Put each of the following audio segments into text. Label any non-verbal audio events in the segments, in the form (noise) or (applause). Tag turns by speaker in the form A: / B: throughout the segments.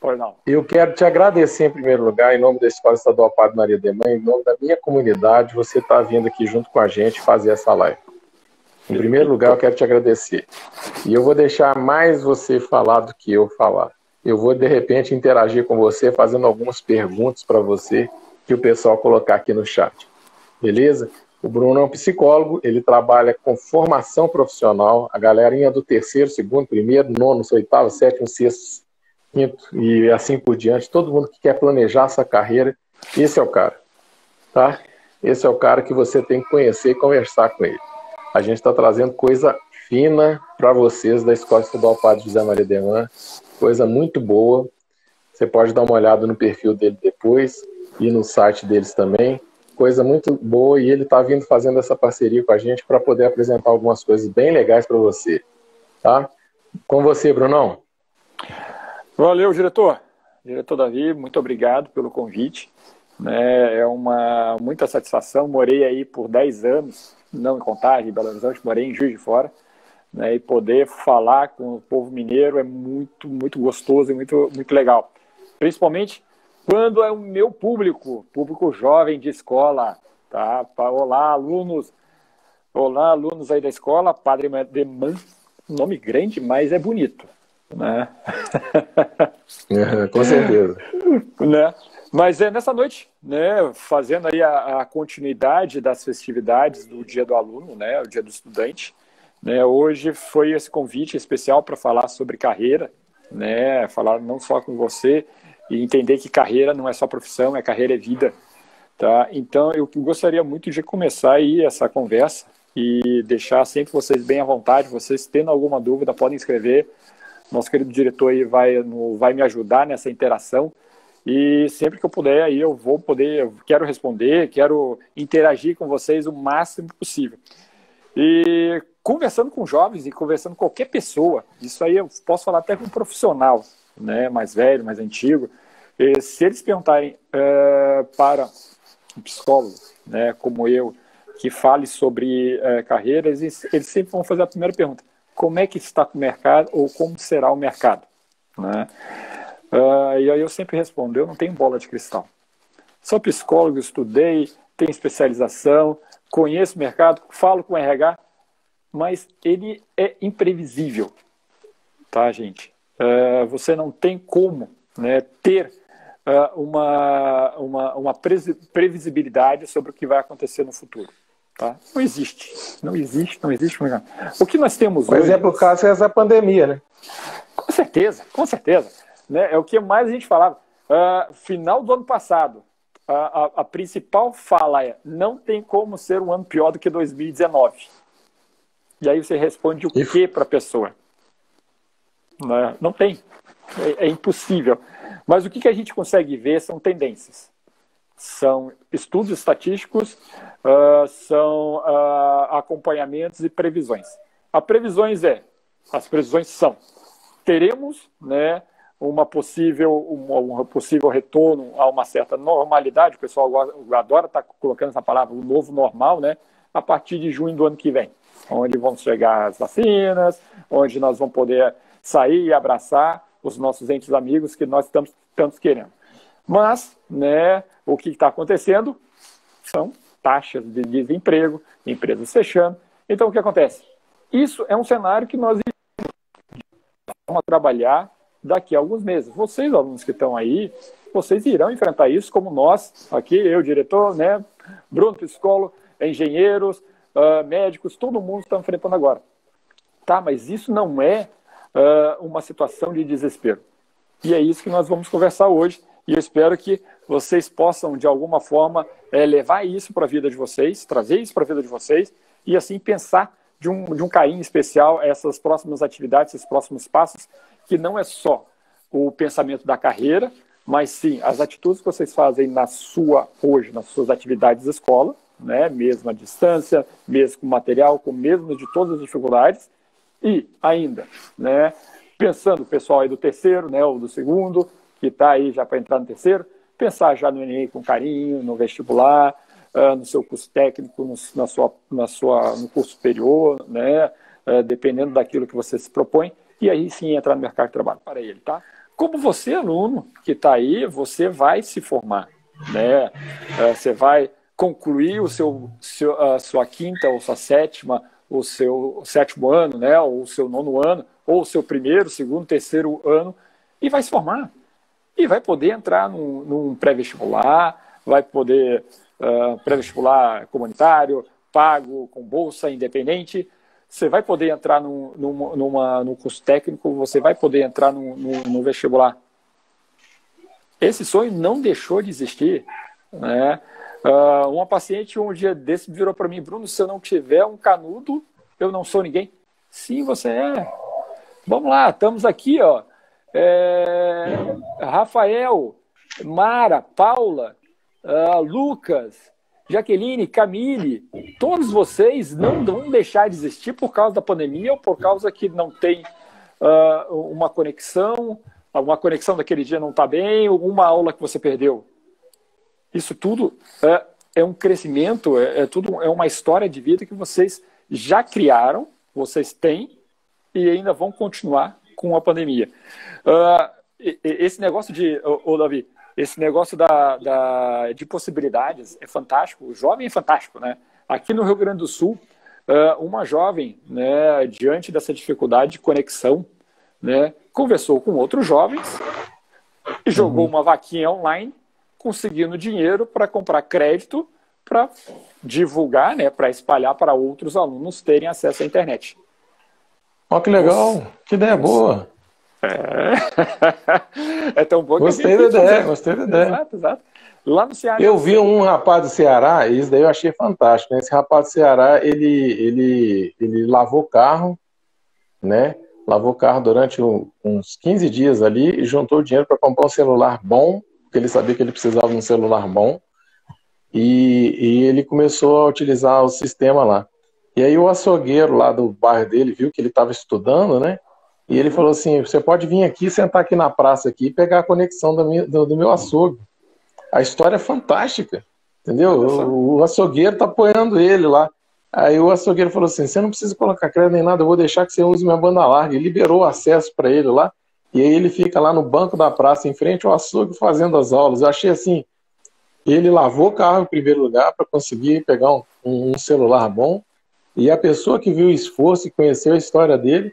A: Pois não.
B: Eu quero te agradecer em primeiro lugar, em nome da Escola Estadual Padre Maria de Mãe, em nome da minha comunidade, você está vindo aqui junto com a gente fazer essa live. Em primeiro lugar, eu quero te agradecer. E eu vou deixar mais você falar do que eu falar. Eu vou, de repente, interagir com você, fazendo algumas perguntas para você, que o pessoal colocar aqui no chat. Beleza? O Bruno é um psicólogo, ele trabalha com formação profissional, a galerinha do terceiro, segundo, primeiro, nono, oitavo, sétimo, sexto, e assim por diante, todo mundo que quer planejar essa carreira, esse é o cara, tá? Esse é o cara que você tem que conhecer e conversar com ele. A gente está trazendo coisa fina para vocês da Escola Estadual Padre José Maria Deman, coisa muito boa. Você pode dar uma olhada no perfil dele depois e no site deles também. Coisa muito boa e ele está vindo fazendo essa parceria com a gente para poder apresentar algumas coisas bem legais para você, tá? Com você, Brunão.
A: Valeu, diretor. Diretor Davi, muito obrigado pelo convite. Né, é uma muita satisfação. Morei aí por 10 anos, não em Contagem, em Belo Horizonte, morei em Juiz de Fora. Né, e poder falar com o povo mineiro é muito, muito gostoso e muito, muito legal. Principalmente quando é o meu público, público jovem de escola. Tá? Olá, alunos. Olá, alunos aí da escola. Padre Deman, nome grande, mas é bonito né?
B: É, com certeza. (laughs)
A: né? Mas é nessa noite, né, fazendo aí a, a, continuidade das festividades do Dia do Aluno, né, o Dia do Estudante, né, hoje foi esse convite especial para falar sobre carreira, né, falar não só com você e entender que carreira não é só profissão, é carreira é vida, tá? Então eu gostaria muito de começar aí essa conversa e deixar sempre vocês bem à vontade, vocês tendo alguma dúvida podem escrever nosso querido diretor aí vai, vai me ajudar nessa interação. E sempre que eu puder, aí eu vou poder, eu quero responder, quero interagir com vocês o máximo possível. E conversando com jovens e conversando com qualquer pessoa, isso aí eu posso falar até com um profissional, né, mais velho, mais antigo, e se eles perguntarem uh, para um psicólogo, né, como eu, que fale sobre uh, carreiras, eles sempre vão fazer a primeira pergunta: como é que está o mercado ou como será o mercado. Né? Uh, e aí eu sempre respondo, eu não tenho bola de cristal. Sou psicólogo, estudei, tenho especialização, conheço o mercado, falo com o RH, mas ele é imprevisível, tá, gente? Uh, você não tem como né, ter uh, uma, uma, uma previsibilidade sobre o que vai acontecer no futuro. Tá? Não existe. Não existe, não existe. O que nós temos
B: o hoje. exemplo caso é essa pandemia, né?
A: Com certeza, com certeza. Né? É o que mais a gente falava. Uh, final do ano passado, a, a, a, principal fala é: não tem como ser um ano pior do que 2019. E aí você responde o Isso. que para a pessoa? Né? Não tem. É, é, impossível. Mas o que, que a gente consegue ver são tendências. São estudos estatísticos uh, são uh, acompanhamentos e previsões. A previsões é, as previsões são, teremos, né, uma possível, um, um possível retorno a uma certa normalidade, o pessoal adora estar tá colocando essa palavra, o novo normal, né, a partir de junho do ano que vem, onde vão chegar as vacinas, onde nós vamos poder sair e abraçar os nossos entes amigos que nós estamos tantos querendo. Mas, né, o que está acontecendo são taxas de desemprego, empresas fechando. Então, o que acontece? Isso é um cenário que nós vamos trabalhar daqui a alguns meses. Vocês, alunos que estão aí, vocês irão enfrentar isso como nós, aqui, eu, diretor, né, Bruno, psicólogo, engenheiros, uh, médicos, todo mundo está enfrentando agora. Tá, mas isso não é uh, uma situação de desespero. E é isso que nós vamos conversar hoje. E eu espero que vocês possam, de alguma forma, é, levar isso para a vida de vocês, trazer isso para a vida de vocês e, assim, pensar de um, de um carinho especial essas próximas atividades, esses próximos passos, que não é só o pensamento da carreira, mas sim as atitudes que vocês fazem na sua, hoje, nas suas atividades de escola, né, mesmo à distância, mesmo com material, com mesmo de todas as dificuldades, e ainda, né, pensando o pessoal aí do terceiro, né, ou do segundo, que está aí já para entrar no terceiro, pensar já no Enem com carinho, no vestibular, uh, no seu curso técnico, no, na sua, na sua, no curso superior, né, uh, dependendo daquilo que você se propõe, e aí sim entrar no mercado de trabalho para ele, tá? como você, aluno, que está aí, você vai se formar. Né? É, você vai concluir o seu, seu, a sua quinta ou sua sétima, o seu sétimo ano, né? ou o seu nono ano, ou o seu primeiro, segundo, terceiro ano, e vai se formar. E vai poder entrar num, num pré-vestibular, vai poder uh, pré-vestibular comunitário, pago, com bolsa, independente, você vai poder entrar no, numa, numa, no curso técnico, você vai poder entrar no, no, no, vestibular. Esse sonho não deixou de existir. Né? Uh, uma paciente um dia desse virou para mim, Bruno, se eu não tiver um canudo, eu não sou ninguém. Sim, você é. Vamos lá, estamos aqui, ó. É, Rafael, Mara, Paula, uh, Lucas, Jaqueline, Camille, todos vocês não vão deixar de existir por causa da pandemia ou por causa que não tem uh, uma conexão, uma conexão daquele dia não está bem, uma aula que você perdeu. Isso tudo é, é um crescimento, é, é, tudo é uma história de vida que vocês já criaram, vocês têm e ainda vão continuar com a pandemia. Uh, esse negócio de, ô, ô Davi, esse negócio da, da, de possibilidades é fantástico. O jovem é fantástico, né? Aqui no Rio Grande do Sul, uma jovem, né, diante dessa dificuldade de conexão, né, conversou com outros jovens e jogou uhum. uma vaquinha online, conseguindo dinheiro para comprar crédito para divulgar, né, para espalhar para outros alunos terem acesso à internet.
B: Olha que legal, Nossa. que ideia boa.
A: É, (laughs) é tão bom
B: gostei que da ideia, gostei da ideia. Exato, exato. Lá no Ceará. Eu vi um rapaz do Ceará, e isso daí eu achei fantástico. Né? Esse rapaz do Ceará, ele, ele, ele lavou carro, né? Lavou carro durante uns 15 dias ali e juntou dinheiro para comprar um celular bom, porque ele sabia que ele precisava de um celular bom. E, e ele começou a utilizar o sistema lá. E aí o açougueiro lá do bairro dele viu que ele estava estudando, né? E ele falou assim: você pode vir aqui, sentar aqui na praça aqui e pegar a conexão do, meu, do, do meu açougue. A história é fantástica, entendeu? O, o açougueiro está apoiando ele lá. Aí o açougueiro falou assim: você não precisa colocar crédito nem nada, eu vou deixar que você use minha banda larga. E liberou o acesso para ele lá. E aí ele fica lá no banco da praça, em frente ao açougue, fazendo as aulas. Eu achei assim: ele lavou o carro em primeiro lugar para conseguir pegar um, um celular bom. E a pessoa que viu o esforço e conheceu a história dele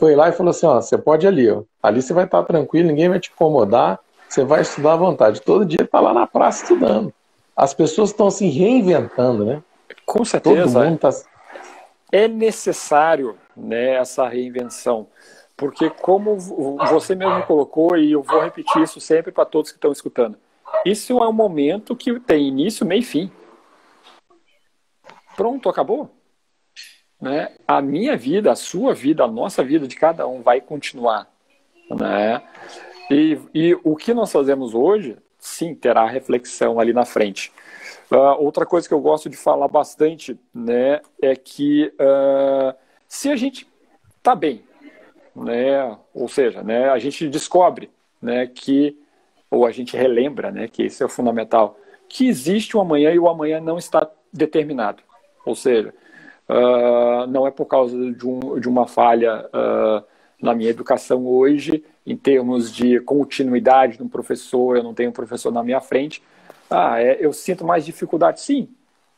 B: foi lá e falou assim: ó, você pode ir ali, ó. Ali você vai estar tranquilo, ninguém vai te incomodar, você vai estudar à vontade. Todo dia está lá na praça estudando. As pessoas estão se reinventando, né?
A: Com certeza. Todo mundo tá... É necessário né, essa reinvenção. Porque, como você mesmo colocou, e eu vou repetir isso sempre para todos que estão escutando, isso é um momento que tem início, meio e fim. Pronto, acabou né, a minha vida, a sua vida, a nossa vida de cada um vai continuar. Né? E, e o que nós fazemos hoje, sim, terá reflexão ali na frente. Uh, outra coisa que eu gosto de falar bastante né, é que uh, se a gente está bem, né, ou seja, né, a gente descobre né, que, ou a gente relembra, né, que isso é fundamental, que existe um amanhã e o amanhã não está determinado. Ou seja, uh, não é por causa de, um, de uma falha uh, na minha educação hoje, em termos de continuidade de um professor, eu não tenho um professor na minha frente. Ah, é, eu sinto mais dificuldade. Sim,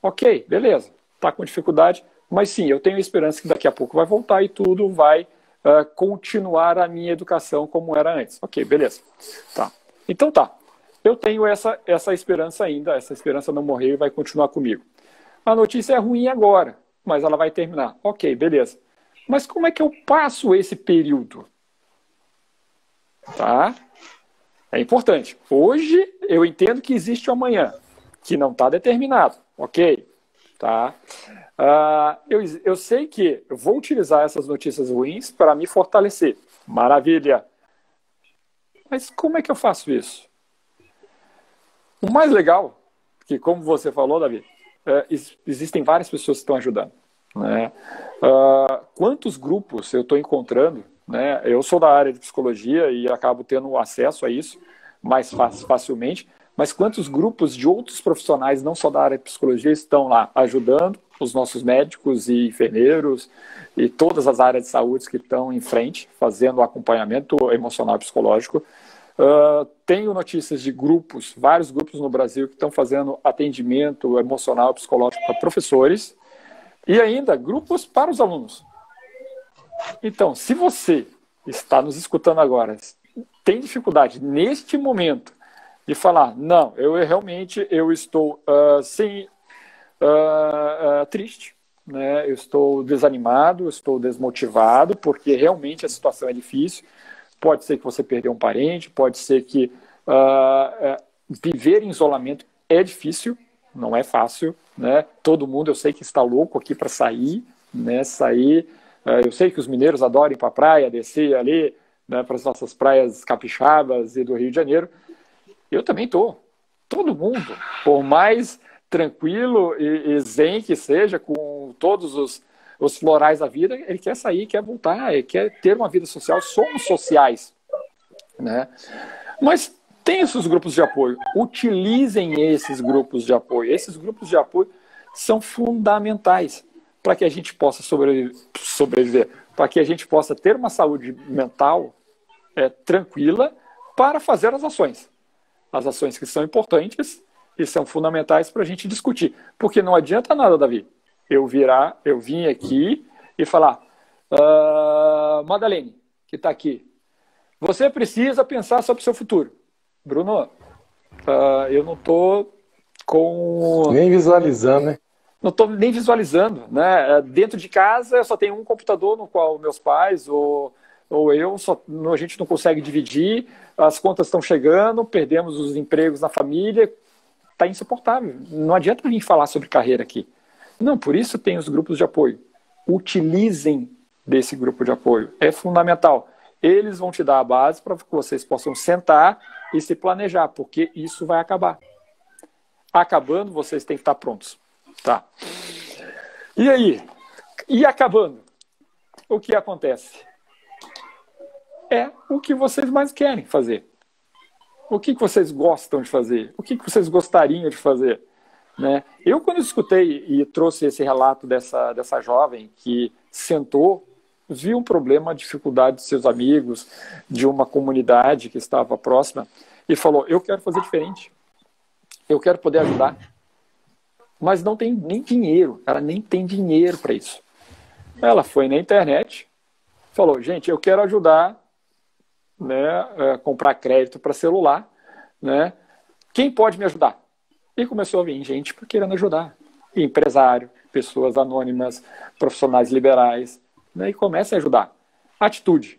A: ok, beleza, está com dificuldade, mas sim, eu tenho esperança que daqui a pouco vai voltar e tudo vai uh, continuar a minha educação como era antes. Ok, beleza. Tá. Então tá. Eu tenho essa, essa esperança ainda, essa esperança não morreu e vai continuar comigo. A notícia é ruim agora mas ela vai terminar. Ok, beleza. Mas como é que eu passo esse período? Tá? É importante. Hoje eu entendo que existe o amanhã, que não está determinado. Ok? Tá? Uh, eu, eu sei que eu vou utilizar essas notícias ruins para me fortalecer. Maravilha. Mas como é que eu faço isso? O mais legal, que como você falou, Davi, existem várias pessoas que estão ajudando. Né? Uh, quantos grupos eu estou encontrando? Né? Eu sou da área de psicologia e acabo tendo acesso a isso mais facilmente, mas quantos grupos de outros profissionais, não só da área de psicologia, estão lá ajudando, os nossos médicos e enfermeiros e todas as áreas de saúde que estão em frente, fazendo acompanhamento emocional e psicológico. Uh, tenho notícias de grupos, vários grupos no Brasil que estão fazendo atendimento emocional psicológico para professores e ainda grupos para os alunos. Então, se você está nos escutando agora, tem dificuldade neste momento de falar, não, eu realmente eu estou uh, sem uh, triste, né? Eu estou desanimado, estou desmotivado porque realmente a situação é difícil. Pode ser que você perdeu um parente, pode ser que viver em isolamento é difícil, não é fácil, né? Todo mundo eu sei que está louco aqui para sair, né? Sair. eu sei que os mineiros adoram ir para a praia, descer ali, né, para as nossas praias capixabas e do Rio de Janeiro. Eu também tô. Todo mundo, por mais tranquilo e, e zen que seja, com todos os, os florais da vida, ele quer sair, quer voltar, ele quer ter uma vida social. Somos sociais, né? Mas tem esses grupos de apoio. Utilizem esses grupos de apoio. Esses grupos de apoio são fundamentais para que a gente possa sobreviver, para que a gente possa ter uma saúde mental é, tranquila para fazer as ações. As ações que são importantes e são fundamentais para a gente discutir. Porque não adianta nada, Davi, eu virar, eu vim aqui e falar, uh, Madalene, que está aqui, você precisa pensar sobre o seu futuro. Bruno, uh, eu não estou com.
B: Nem visualizando, né?
A: Não estou nem visualizando. Né? Dentro de casa, eu só tenho um computador no qual meus pais ou ou eu, só, a gente não consegue dividir, as contas estão chegando, perdemos os empregos na família, está insuportável. Não adianta vir falar sobre carreira aqui. Não, por isso tem os grupos de apoio. Utilizem desse grupo de apoio. É fundamental. Eles vão te dar a base para que vocês possam sentar e se planejar, porque isso vai acabar. Acabando, vocês têm que estar prontos. Tá. E aí? E acabando? O que acontece? é o que vocês mais querem fazer. O que, vocês gostam de fazer? O que vocês gostariam de fazer? Né? Eu, quando escutei e trouxe esse relato dessa, dessa jovem que sentou, viu um problema, dificuldade de seus amigos, de uma comunidade que estava próxima, e falou: Eu quero fazer diferente. Eu quero poder ajudar. Mas não tem nem dinheiro, ela nem tem dinheiro para isso. Ela foi na internet, falou: Gente, eu quero ajudar né, é, comprar crédito para celular, né? Quem pode me ajudar? E começou a vir gente querendo ajudar. Empresário, pessoas anônimas, profissionais liberais, né, e começa a ajudar. Atitude.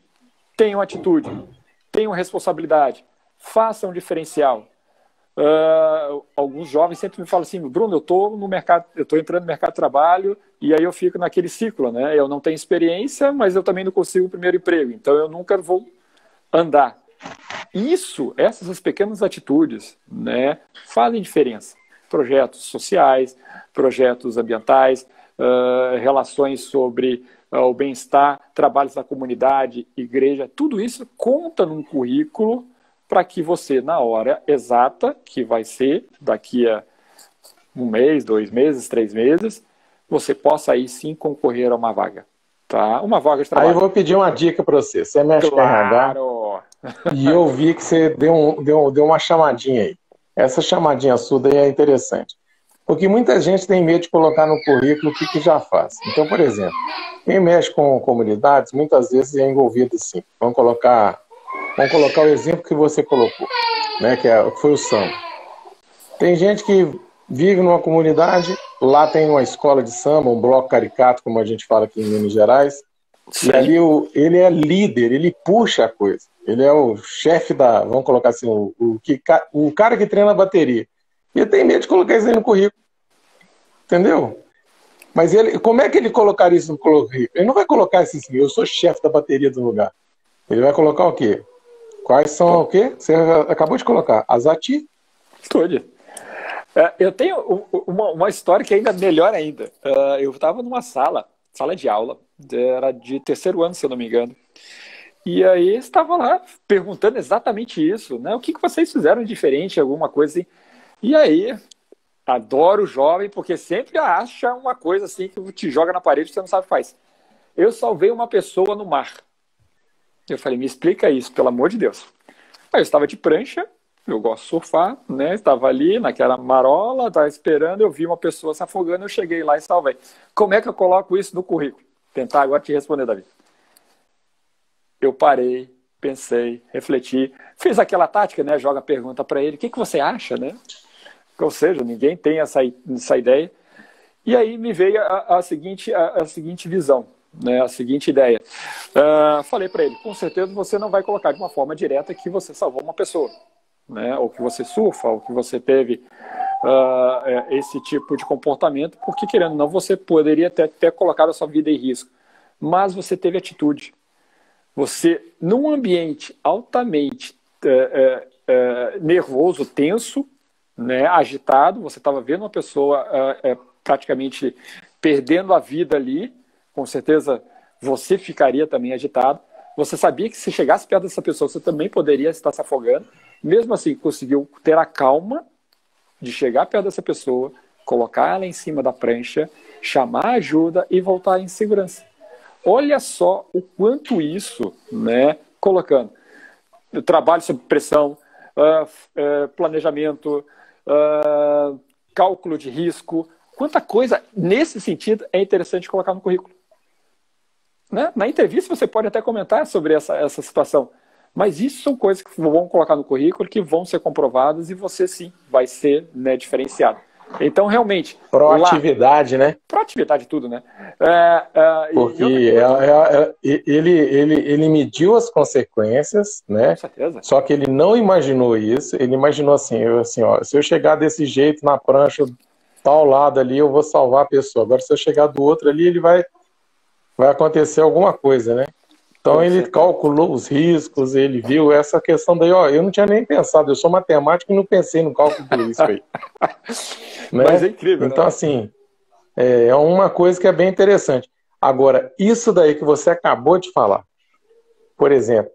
A: Tenham atitude. Tenham responsabilidade. Façam um diferencial. Uh, alguns jovens sempre me falam assim, Bruno, eu estou no mercado, eu estou entrando no mercado de trabalho e aí eu fico naquele ciclo, né? Eu não tenho experiência, mas eu também não consigo o primeiro emprego, então eu nunca vou andar. Isso, essas pequenas atitudes, né, fazem diferença. Projetos sociais, projetos ambientais, uh, relações sobre uh, o bem-estar, trabalhos na comunidade, igreja, tudo isso conta num currículo para que você, na hora exata, que vai ser daqui a um mês, dois meses, três meses, você possa aí sim concorrer a uma vaga. Tá? Uma vaga de trabalho.
B: Aí eu vou pedir uma dica para você. Você mexe claro. com RH e eu vi que você deu, um, deu, deu uma chamadinha aí. Essa chamadinha sua daí é interessante. Porque muita gente tem medo de colocar no currículo o que, que já faz. Então, por exemplo, quem mexe com comunidades, muitas vezes é envolvido assim. Vamos colocar, vamos colocar o exemplo que você colocou, né, que é, foi o samba. Tem gente que vive numa comunidade, lá tem uma escola de samba, um bloco caricato, como a gente fala aqui em Minas Gerais, Sim. e ali o, ele é líder, ele puxa a coisa. Ele é o chefe da, vamos colocar assim, o, o, que, o cara que treina a bateria. E eu tenho medo de colocar isso aí no currículo. Entendeu? Mas ele, como é que ele colocaria isso no currículo? Ele não vai colocar assim, eu sou chefe da bateria do lugar. Ele vai colocar o quê? Quais são o quê? Você acabou de colocar. As atitudes.
A: É, eu tenho uma, uma, história que é ainda melhor ainda. Uh, eu estava numa sala, sala de aula, era de terceiro ano, se eu não me engano. E aí estava lá perguntando exatamente isso, né? O que, que vocês fizeram diferente, alguma coisa assim. E aí Adoro jovem, porque sempre acha uma coisa assim que te joga na parede e você não sabe o que faz. Eu salvei uma pessoa no mar. Eu falei, me explica isso, pelo amor de Deus. Aí eu estava de prancha, eu gosto de surfar, né? Estava ali naquela marola, estava esperando, eu vi uma pessoa se afogando, eu cheguei lá e salvei. Como é que eu coloco isso no currículo? Tentar agora te responder, Davi. Eu parei, pensei, refleti, fiz aquela tática, né? Joga a pergunta para ele, o que, que você acha, né? Ou seja, ninguém tem essa, essa ideia. E aí me veio a, a seguinte, a, a, seguinte visão, né, a seguinte ideia. Uh, falei para ele, com certeza você não vai colocar de uma forma direta que você salvou uma pessoa, né, ou que você surfa, ou que você teve uh, esse tipo de comportamento, porque querendo ou não, você poderia ter, ter colocado a sua vida em risco. Mas você teve atitude. Você, num ambiente altamente é, é, nervoso, tenso, né, agitado, você estava vendo uma pessoa praticamente perdendo a vida ali, com certeza você ficaria também agitado. Você sabia que se chegasse perto dessa pessoa, você também poderia estar se afogando. Mesmo assim, conseguiu ter a calma de chegar perto dessa pessoa, colocar ela em cima da prancha, chamar ajuda e voltar em segurança. Olha só o quanto isso, né, colocando trabalho sob pressão, uh, uh, planejamento, uh, cálculo de risco, quanta coisa nesse sentido é interessante colocar no currículo. Né? Na entrevista você pode até comentar sobre essa, essa situação, mas isso são coisas que vão colocar no currículo, que vão ser comprovadas e você sim vai ser né, diferenciado. Então, realmente.
B: Proatividade, lá, né?
A: Proatividade, tudo, né? É,
B: é, Porque é, é, é, ele, ele, ele mediu as consequências, né? Com certeza. Só que ele não imaginou isso. Ele imaginou assim: eu, assim ó, se eu chegar desse jeito na prancha, tal lado ali, eu vou salvar a pessoa. Agora, se eu chegar do outro ali, ele vai, vai acontecer alguma coisa, né? Então ele calculou os riscos, ele viu essa questão daí, ó, eu não tinha nem pensado, eu sou matemático e não pensei no cálculo do risco aí. né? (laughs) Mas é incrível. Então, né? assim, é, é uma coisa que é bem interessante. Agora, isso daí que você acabou de falar, por exemplo,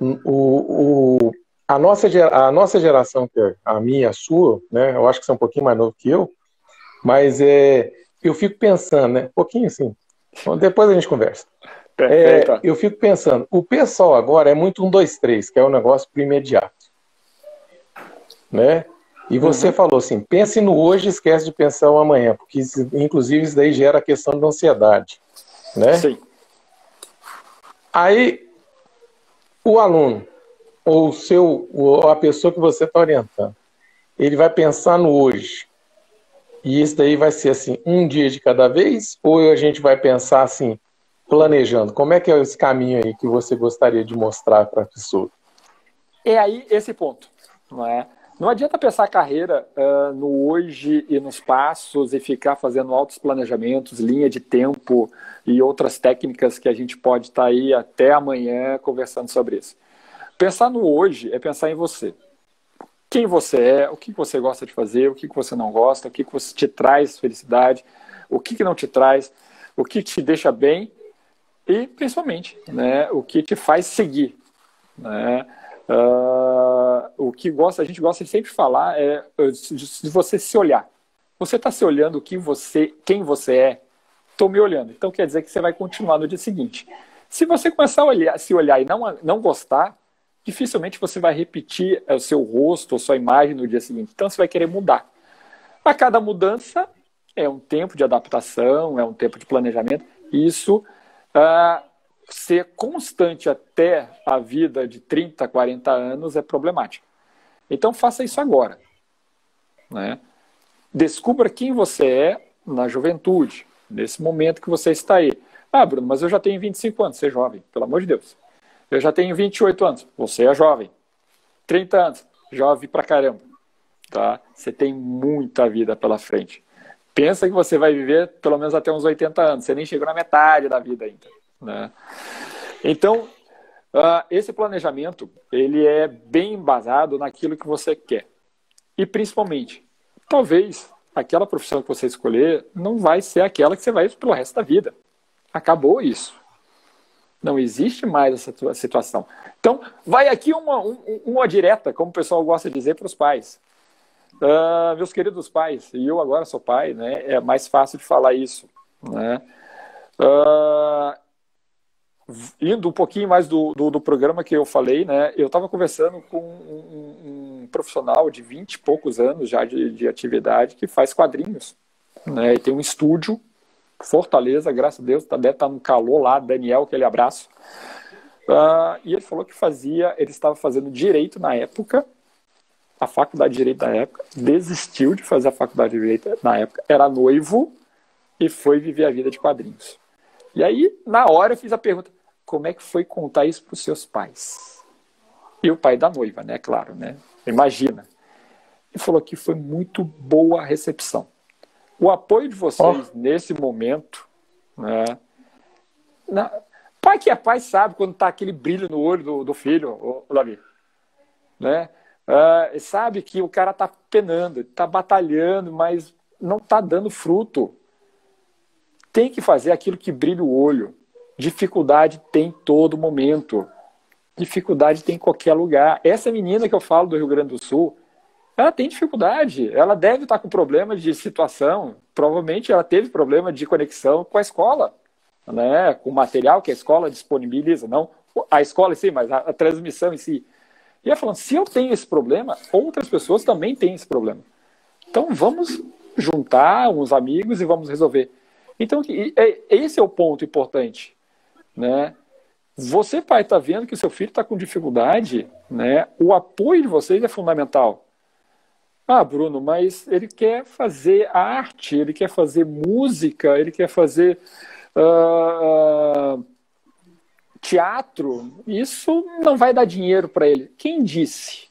B: o, o, a, nossa, a nossa geração, que é a minha a sua, né, eu acho que você é um pouquinho mais novo que eu, mas é, eu fico pensando, né, um pouquinho assim, depois a gente conversa. É, eu fico pensando, o pessoal agora é muito um, dois, três, que é um negócio pro imediato. Né? E você uhum. falou assim, pense no hoje esquece de pensar o amanhã, porque inclusive isso daí gera a questão da ansiedade. Né? Sim. Aí, o aluno, ou o seu, ou a pessoa que você está orientando, ele vai pensar no hoje. E isso daí vai ser assim, um dia de cada vez? Ou a gente vai pensar assim, planejando? Como é que é esse caminho aí que você gostaria de mostrar para a pessoa?
A: É aí esse ponto, não é? Não adianta pensar a carreira uh, no hoje e nos passos e ficar fazendo altos planejamentos, linha de tempo e outras técnicas que a gente pode estar tá aí até amanhã conversando sobre isso. Pensar no hoje é pensar em você. Quem você é, o que você gosta de fazer, o que você não gosta, o que te traz felicidade, o que não te traz, o que te deixa bem e principalmente né, o que te faz seguir. Né? Uh, o que gosta, a gente gosta de sempre falar é de você se olhar. Você está se olhando que você, quem você é? Estou me olhando. Então quer dizer que você vai continuar no dia seguinte. Se você começar a olhar, se olhar e não, não gostar, dificilmente você vai repetir o seu rosto, a sua imagem no dia seguinte. Então você vai querer mudar. A cada mudança é um tempo de adaptação, é um tempo de planejamento. Isso Uh, ser constante até a vida de 30, 40 anos é problemático. Então faça isso agora. Né? Descubra quem você é na juventude, nesse momento que você está aí. Ah, Bruno, mas eu já tenho 25 anos, você é jovem, pelo amor de Deus. Eu já tenho 28 anos, você é jovem. 30 anos, jovem pra caramba. Tá? Você tem muita vida pela frente pensa que você vai viver pelo menos até uns 80 anos. Você nem chegou na metade da vida ainda. Né? Então, uh, esse planejamento ele é bem embasado naquilo que você quer. E principalmente, talvez aquela profissão que você escolher não vai ser aquela que você vai pelo resto da vida. Acabou isso. Não existe mais essa situação. Então, vai aqui uma, uma direta, como o pessoal gosta de dizer para os pais. Uh, meus queridos pais, e eu agora sou pai, né? É mais fácil de falar isso, né? Uh, indo um pouquinho mais do, do, do, programa que eu falei, né? Eu estava conversando com um, um, profissional de 20 e poucos anos já de, de atividade que faz quadrinhos, né? E tem um estúdio, Fortaleza, graças a Deus, tá, deve estar tá no calor lá, Daniel, aquele abraço. Uh, e ele falou que fazia, ele estava fazendo direito na época, a faculdade de direito da época, desistiu de fazer a faculdade de direito na época, era noivo e foi viver a vida de quadrinhos. E aí, na hora, eu fiz a pergunta: como é que foi contar isso para os seus pais? E o pai da noiva, né? Claro, né? Imagina. Ele falou que foi muito boa a recepção. O apoio de vocês oh. nesse momento, né? Na... Pai que é pai sabe quando tá aquele brilho no olho do, do filho, o Davi. Né? Uh, sabe que o cara tá penando, tá batalhando, mas não tá dando fruto tem que fazer aquilo que brilha o olho. Dificuldade tem todo momento. Dificuldade tem em qualquer lugar. Essa menina que eu falo do Rio Grande do Sul, ela tem dificuldade. Ela deve estar com problema de situação. Provavelmente ela teve problema de conexão com a escola, né? com o material que a escola disponibiliza. Não a escola em si, mas a, a transmissão em si. E ela falando: se eu tenho esse problema, outras pessoas também têm esse problema. Então vamos juntar uns amigos e vamos resolver. Então, é, esse é o ponto importante, né? Você, pai, está vendo que o seu filho está com dificuldade, né? O apoio de vocês é fundamental. Ah, Bruno, mas ele quer fazer arte, ele quer fazer música, ele quer fazer uh, teatro. Isso não vai dar dinheiro para ele. Quem disse?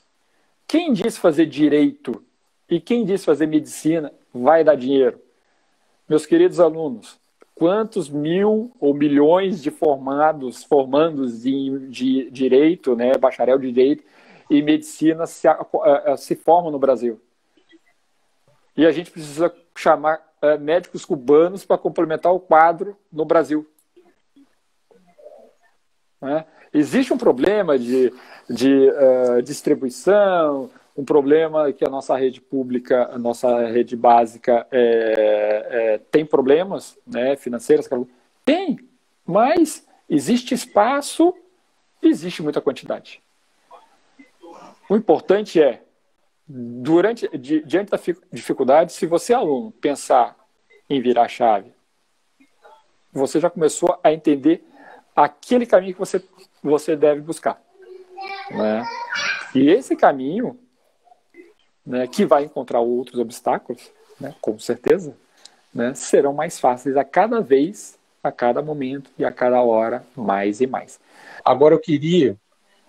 A: Quem disse fazer direito e quem disse fazer medicina vai dar dinheiro? Meus queridos alunos, quantos mil ou milhões de formados, formandos de, de direito, né, bacharel de direito e medicina se, se formam no Brasil? E a gente precisa chamar uh, médicos cubanos para complementar o quadro no Brasil. Né? Existe um problema de, de uh, distribuição, um problema que a nossa rede pública, a nossa rede básica é, é, tem problemas né, financeiros? Tem, mas existe espaço, existe muita quantidade. O importante é, durante, di, diante da dificuldade, se você, aluno, pensar em virar chave, você já começou a entender aquele caminho que você, você deve buscar. Né? E esse caminho né, que vai encontrar outros obstáculos, né, com certeza, né, serão mais fáceis a cada vez, a cada momento e a cada hora, mais e mais.
B: Agora eu queria,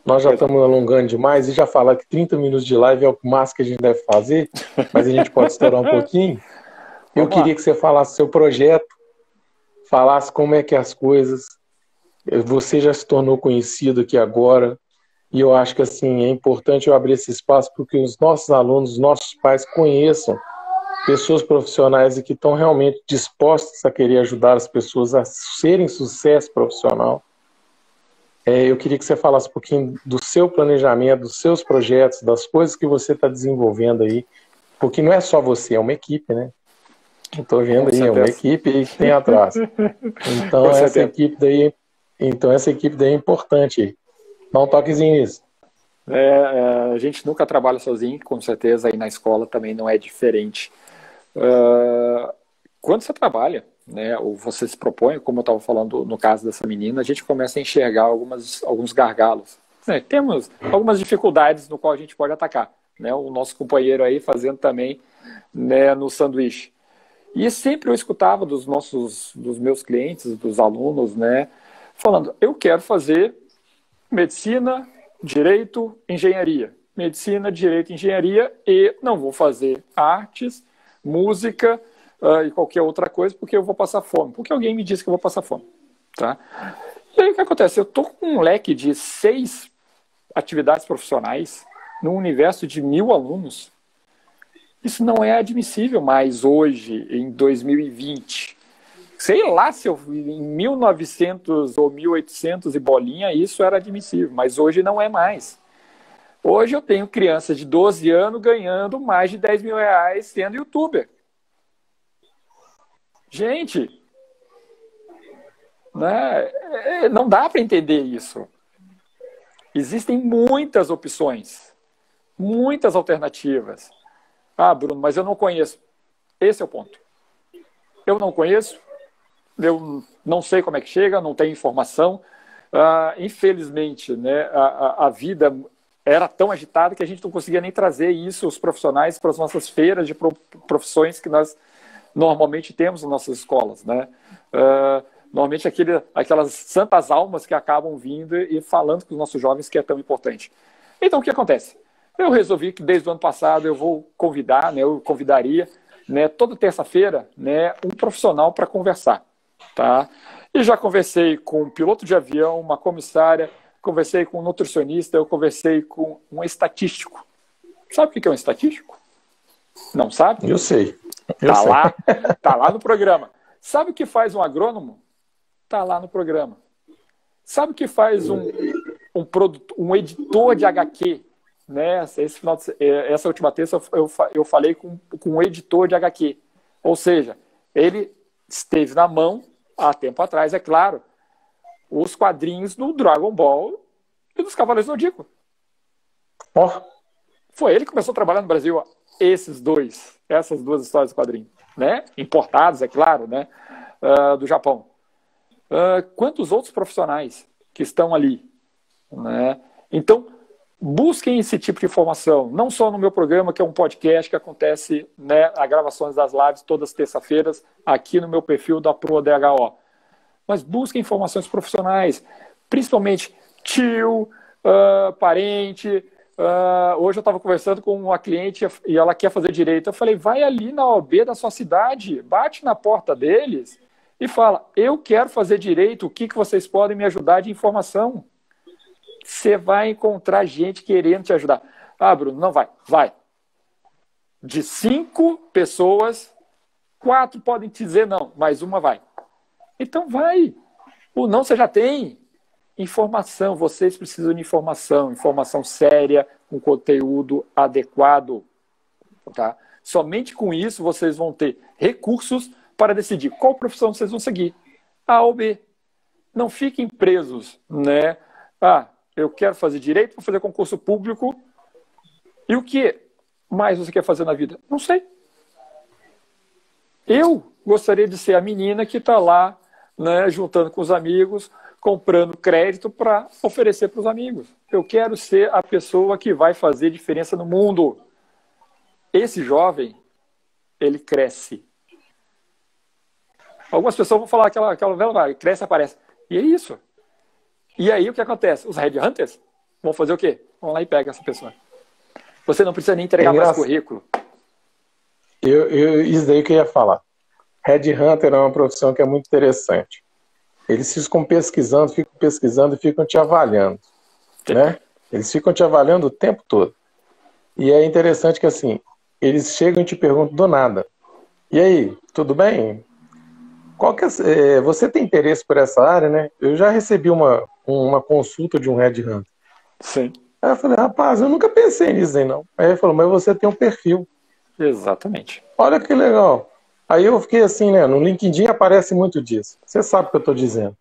B: nós já estamos alongando demais e já falar que 30 minutos de live é o máximo que a gente deve fazer, mas a gente pode estourar um pouquinho. Eu queria que você falasse seu projeto, falasse como é que é as coisas. Você já se tornou conhecido aqui agora, e eu acho que assim é importante eu abrir esse espaço porque os nossos alunos, os nossos pais conheçam pessoas profissionais e que estão realmente dispostas a querer ajudar as pessoas a serem sucesso profissional. É, eu queria que você falasse um pouquinho do seu planejamento, dos seus projetos, das coisas que você está desenvolvendo aí, porque não é só você, é uma equipe, né? Estou vendo aí, é uma equipe que tem atrás. (laughs) Então essa equipe daí, então essa equipe daí é importante. Dá um toquezinho nisso.
A: É, é, a gente nunca trabalha sozinho, com certeza, aí na escola também não é diferente. Uh, quando você trabalha, né, ou você se propõe, como eu estava falando no caso dessa menina, a gente começa a enxergar algumas, alguns gargalos. É, temos algumas dificuldades no qual a gente pode atacar. Né, o nosso companheiro aí fazendo também né, no sanduíche. E sempre eu escutava dos nossos, dos meus clientes, dos alunos, né, falando, eu quero fazer medicina, direito, engenharia. Medicina, direito, engenharia e não vou fazer artes, música uh, e qualquer outra coisa porque eu vou passar fome. Porque alguém me disse que eu vou passar fome. Tá? E aí o que acontece? Eu estou com um leque de seis atividades profissionais num universo de mil alunos. Isso não é admissível mais hoje, em 2020 sei lá se eu, em 1900 ou 1800 e bolinha isso era admissível, mas hoje não é mais. Hoje eu tenho crianças de 12 anos ganhando mais de 10 mil reais sendo youtuber. Gente, né, é, não dá para entender isso. Existem muitas opções, muitas alternativas. Ah, Bruno, mas eu não conheço. Esse é o ponto. Eu não conheço, eu não sei como é que chega, não tenho informação. Ah, infelizmente, né, a, a, vida era tão agitada que a gente não conseguia nem trazer isso, os profissionais, para as nossas feiras de profissões que nós normalmente temos nas nossas escolas. Né? Ah, normalmente aquele, aquelas santas almas que acabam vindo e falando com os nossos jovens que é tão importante. Então, o que acontece? Eu resolvi que desde o ano passado eu vou convidar, né, eu convidaria né, toda terça-feira né, um profissional para conversar. Tá? E já conversei com um piloto de avião, uma comissária, conversei com um nutricionista, eu conversei com um estatístico. Sabe o que é um estatístico? Não sabe?
B: Eu sei.
A: Eu tá sei. lá, (laughs) tá lá no programa. Sabe o que faz um agrônomo? Tá lá no programa. Sabe o que faz um, um, produto, um editor de HQ? Né? Esse final de, é, essa última terça eu, eu falei com, com um editor de HQ. Ou seja, ele esteve na mão há tempo atrás, é claro, os quadrinhos do Dragon Ball e dos Cavaleiros do Zodíaco.
B: Oh.
A: Foi ele que começou a trabalhar no Brasil, esses dois, essas duas histórias de quadrinhos, né? Importados, é claro, né? Uh, do Japão. Uh, quantos outros profissionais que estão ali, né? Então, busquem esse tipo de informação, não só no meu programa, que é um podcast que acontece, né, a gravações das lives todas as terça-feiras, aqui no meu perfil da ProDHO. Mas busquem informações profissionais, principalmente tio, uh, parente. Uh, hoje eu estava conversando com uma cliente e ela quer fazer direito. Eu falei, vai ali na OB da sua cidade, bate na porta deles e fala, eu quero fazer direito, o que, que vocês podem me ajudar de informação? Você vai encontrar gente querendo te ajudar. Ah, Bruno, não vai. Vai. De cinco pessoas, quatro podem te dizer não, mas uma vai. Então vai. O não você já tem. Informação, vocês precisam de informação, informação séria, com conteúdo adequado. Tá? Somente com isso vocês vão ter recursos para decidir qual profissão vocês vão seguir. A ou B. Não fiquem presos, né? Ah, eu quero fazer direito, vou fazer concurso público. E o que mais você quer fazer na vida? Não sei. Eu gostaria de ser a menina que está lá, né, juntando com os amigos, comprando crédito para oferecer para os amigos. Eu quero ser a pessoa que vai fazer diferença no mundo. Esse jovem, ele cresce. Algumas pessoas vão falar aquela, aquela velha, cresce e aparece. E é isso. E aí o que acontece? Os headhunters vão fazer o quê? Vão lá e pegam essa pessoa. Você não precisa nem entregar é mais currículo.
B: Eu, eu, isso daí que eu ia falar. Headhunter é uma profissão que é muito interessante. Eles ficam pesquisando, ficam pesquisando e ficam te avaliando. Né? Eles ficam te avaliando o tempo todo. E é interessante que assim, eles chegam e te perguntam do nada. E aí, tudo bem? Qual que é, é, você tem interesse por essa área, né? Eu já recebi uma, uma consulta de um Red Hunter.
A: Sim.
B: Aí eu falei, rapaz, eu nunca pensei nisso aí, não. Aí ele falou, mas você tem um perfil.
A: Exatamente.
B: Olha que legal. Aí eu fiquei assim, né? No LinkedIn aparece muito disso. Você sabe o que eu estou dizendo.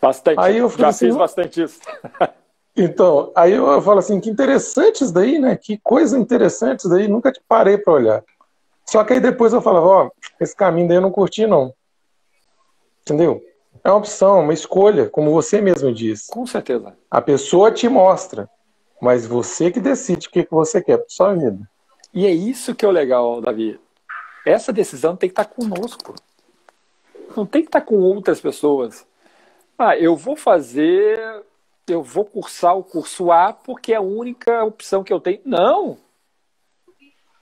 A: Bastante.
B: Aí eu
A: Já
B: assim,
A: fiz bastante isso. (laughs)
B: então, aí eu falo assim, que interessante isso daí, né? Que coisa interessante isso daí. Nunca te parei para olhar. Só que aí depois eu falava, ó, esse caminho daí eu não curti, não. Entendeu? É uma opção, uma escolha, como você mesmo disse.
A: Com certeza.
B: A pessoa te mostra, mas você que decide o que você quer para sua vida.
A: E é isso que é o legal, Davi. Essa decisão tem que estar conosco. Não tem que estar com outras pessoas. Ah, eu vou fazer, eu vou cursar o curso A porque é a única opção que eu tenho. Não!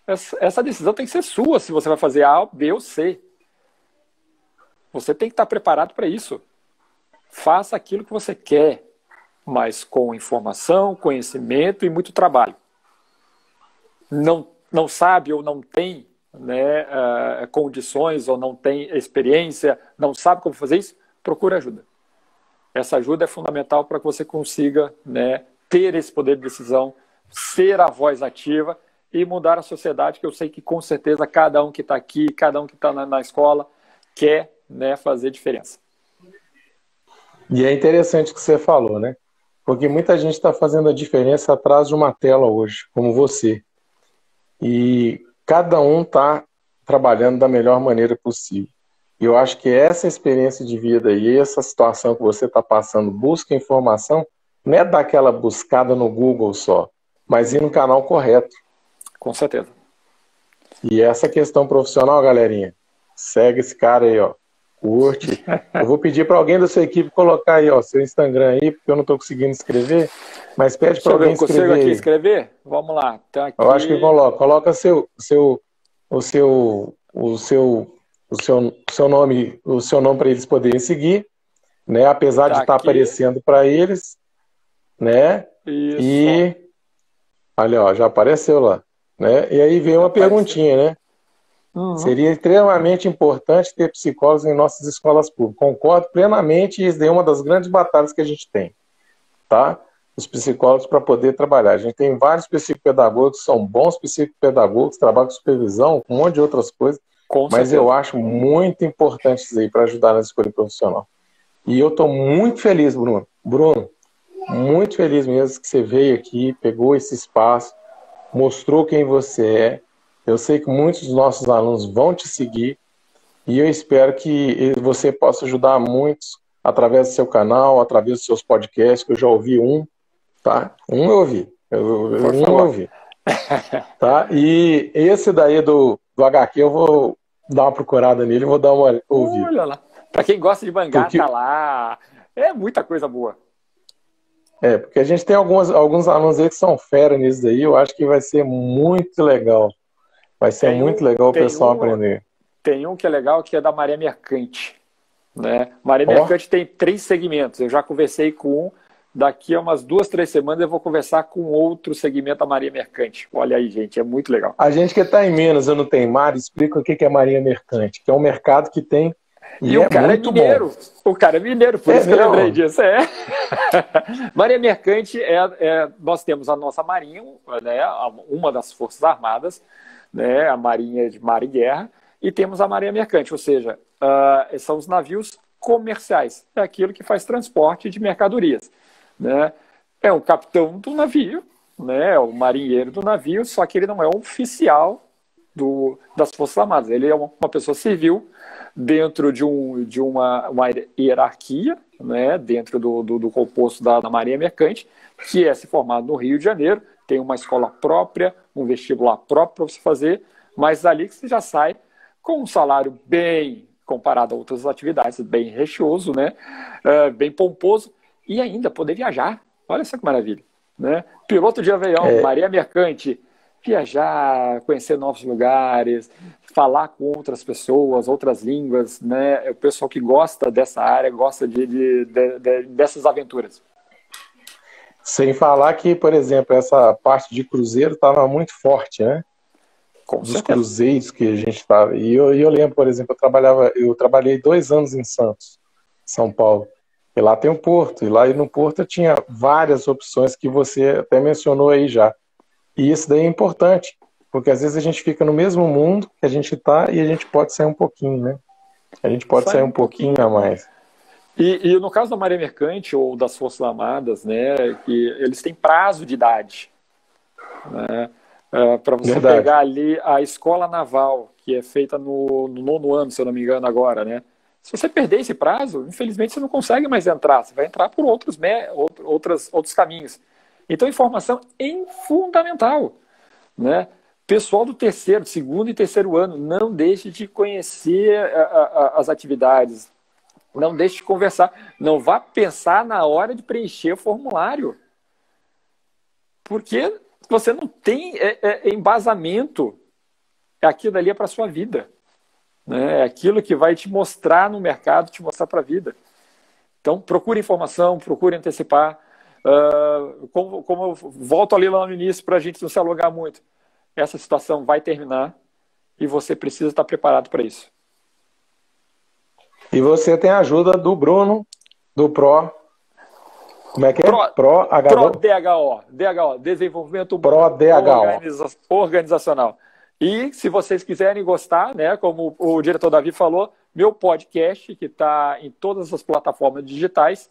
A: Essa, essa decisão tem que ser sua, se você vai fazer A, B ou C. Você tem que estar preparado para isso. Faça aquilo que você quer, mas com informação, conhecimento e muito trabalho. Não, não sabe ou não tem né, uh, condições ou não tem experiência, não sabe como fazer isso, procure ajuda. Essa ajuda é fundamental para que você consiga né, ter esse poder de decisão ser a voz ativa e mudar a sociedade, que eu sei que com certeza cada um que está aqui, cada um que está na, na, escola, quer né, fazer diferença.
B: E é interessante o que você falou, né? Porque muita gente está fazendo a diferença atrás de uma tela hoje, como você. E cada um está trabalhando da melhor maneira possível. E eu acho que essa experiência de vida e essa situação que você está passando, busca informação, não é dar aquela buscada no Google só, mas ir no canal correto.
A: Com certeza.
B: E essa questão profissional, galerinha, segue esse cara aí, ó. Curte. Eu vou pedir para alguém da sua equipe colocar aí, ó, seu Instagram aí, porque eu não estou conseguindo escrever. Mas pede para alguém escrever. Consigo aqui
A: escrever? Vamos lá.
B: Tá aqui... Eu acho que coloca. Coloca seu, seu, o seu, o seu, o seu, seu nome, o seu nome para eles poderem seguir, né? Apesar tá de estar tá aparecendo para eles, né? Isso. E olha, ó, já apareceu lá, né? E aí veio uma perguntinha, né? Uhum. Seria extremamente importante ter psicólogos em nossas escolas públicas. Concordo plenamente, e isso é uma das grandes batalhas que a gente tem, tá? Os psicólogos para poder trabalhar. A gente tem vários psicopedagogos, são bons psicopedagogos, trabalham com supervisão, um monte de outras coisas, com mas certeza. eu acho muito importante isso aí para ajudar na escolha profissional. E eu estou muito feliz, Bruno. Bruno, muito feliz mesmo que você veio aqui, pegou esse espaço, mostrou quem você é, eu sei que muitos dos nossos alunos vão te seguir e eu espero que você possa ajudar muitos através do seu canal, através dos seus podcasts, que eu já ouvi um, tá? Um eu ouvi. Eu, um eu ouvi. tá? E esse daí do, do HQ eu vou dar uma procurada nele, vou dar uma ouvir.
A: Olha lá. Para quem gosta de mangá, Porque... tá lá. É muita coisa boa.
B: É, porque a gente tem algumas, alguns alunos aí que são fera nisso daí, eu acho que vai ser muito legal. Vai ser tem muito legal o pessoal um, aprender.
A: Tem um que é legal, que é da Maré Mercante. Né? Maré oh. Mercante tem três segmentos. Eu já conversei com um. Daqui a umas duas, três semanas eu vou conversar com outro segmento da Marinha Mercante. Olha aí, gente, é muito legal.
B: A gente que está em Minas, eu não tenho mar, explica o que é Marinha Mercante, que é um mercado que tem
A: e, e o é cara é mineiro. Bom. O cara é mineiro, por é isso que eu lembrei disso. É. (laughs) Marinha Mercante é, é, Nós temos a nossa Marinha, né, uma das Forças Armadas, né, a Marinha de Mar e Guerra, e temos a Marinha Mercante, ou seja, uh, são os navios comerciais, é aquilo que faz transporte de mercadorias. Né? É um capitão do navio, né, é o marinheiro do navio, só que ele não é oficial do, das Forças Armadas, ele é uma pessoa civil dentro de, um, de uma, uma hierarquia, né, dentro do, do, do composto da, da Marinha Mercante, que é se formado no Rio de Janeiro, tem uma escola própria, um vestibular próprio para você fazer, mas ali que você já sai com um salário bem comparado a outras atividades, bem rechioso, né? Uh, bem pomposo, e ainda poder viajar. Olha só que maravilha. Né? Piloto de avião, é. Maria Mercante, viajar, conhecer novos lugares, falar com outras pessoas, outras línguas, né? O pessoal que gosta dessa área, gosta de, de, de, de dessas aventuras.
B: Sem falar que, por exemplo, essa parte de cruzeiro estava muito forte, né? Com Dos certeza. cruzeiros que a gente estava. E eu, eu lembro, por exemplo, eu trabalhava, eu trabalhei dois anos em Santos, São Paulo. E lá tem um porto, e lá no porto tinha várias opções que você até mencionou aí já. E isso daí é importante, porque às vezes a gente fica no mesmo mundo que a gente está e a gente pode sair um pouquinho, né? A gente pode Sai sair um pouquinho, pouquinho a mais.
A: E, e, no caso da Marinha Mercante ou das Forças Armadas, né, que eles têm prazo de idade. Né, é, para você Verdade. pegar ali a escola naval, que é feita no, no, nono ano, se eu não me engano, agora, né? Se você perder esse prazo, infelizmente você não consegue mais entrar. Você vai entrar por outros, outros, outros caminhos. Então, informação é fundamental. Né? Pessoal do terceiro, segundo e terceiro ano, não deixe de conhecer a, a, as atividades, não deixe de conversar. Não vá pensar na hora de preencher o formulário. Porque você não tem é, é, embasamento. Aquilo ali é para a sua vida. Né? É aquilo que vai te mostrar no mercado, te mostrar para a vida. Então, procure informação, procure antecipar. Uh, como, como eu volto ali lá no início para a gente não se alugar muito. Essa situação vai terminar e você precisa estar preparado para isso.
B: E você tem a ajuda do Bruno, do Pro, Como é que é?
A: Pro,
B: Pro,
A: DHO. DHO, Desenvolvimento
B: Pro DHO.
A: Organiza, Organizacional. E se vocês quiserem gostar, né, como o diretor Davi falou, meu podcast, que está em todas as plataformas digitais,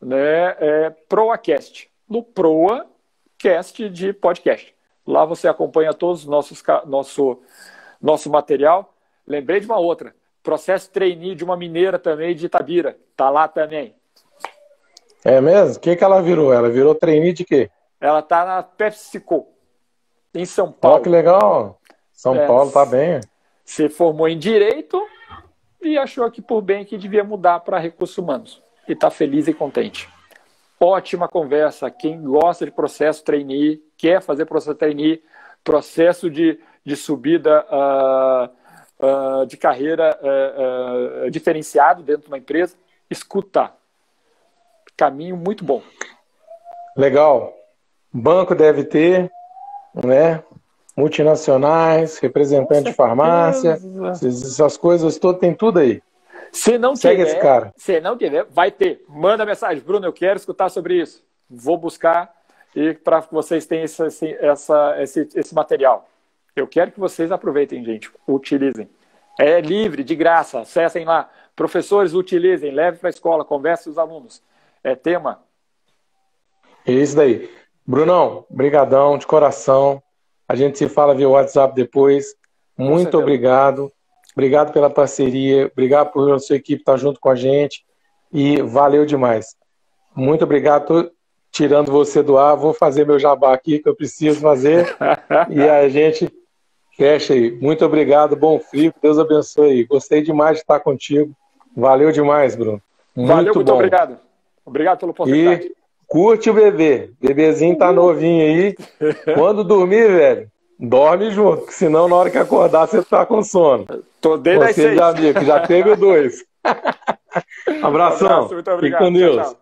A: né, é ProaCast. No ProaCast de podcast. Lá você acompanha todos os nossos nosso, nosso material. Lembrei de uma outra. Processo trainee de uma mineira também de Itabira. Está lá também.
B: É mesmo? O que, que ela virou? Ela virou trainee de quê?
A: Ela está na PepsiCo, em São Paulo.
B: Olha que legal. São é, Paulo tá bem.
A: Se formou em Direito e achou que por bem que devia mudar para Recursos Humanos. E está feliz e contente. Ótima conversa. Quem gosta de processo trainee, quer fazer processo trainee, processo de, de subida uh, uh, de carreira uh, diferenciado dentro de uma empresa, escuta caminho muito bom.
B: Legal. Banco deve ter, né? Multinacionais, representante de farmácia, essas coisas todas, tem tudo aí.
A: Se não Segue tiver, esse cara. Se não tiver, vai ter. Manda mensagem, Bruno, eu quero escutar sobre isso. Vou buscar e para que vocês tenham esse, essa, esse, esse material. Eu quero que vocês aproveitem, gente. Utilizem. É livre, de graça. Acessem lá. Professores, utilizem. Leve para a escola. Converse com os alunos é tema.
B: É isso daí. Brunão, brigadão de coração. A gente se fala via WhatsApp depois. Muito obrigado. Obrigado pela parceria. Obrigado por a sua equipe estar junto com a gente. E valeu demais. Muito obrigado. Tô tirando você do ar. Vou fazer meu jabá aqui que eu preciso fazer. (laughs) e a gente fecha aí. Muito obrigado. Bom frio. Deus abençoe. Gostei demais de estar contigo. Valeu demais, Bruno.
A: Muito valeu, muito bom. obrigado. Obrigado pela oportunidade.
B: E curte o bebê. Bebezinho tá novinho aí. (laughs) Quando dormir, velho, dorme junto, senão na hora que acordar você tá com sono.
A: Tô desde
B: Você já que já teve dois. (laughs) Abração. Um abraço, muito obrigado. Fique com Deus. Tchau, tchau.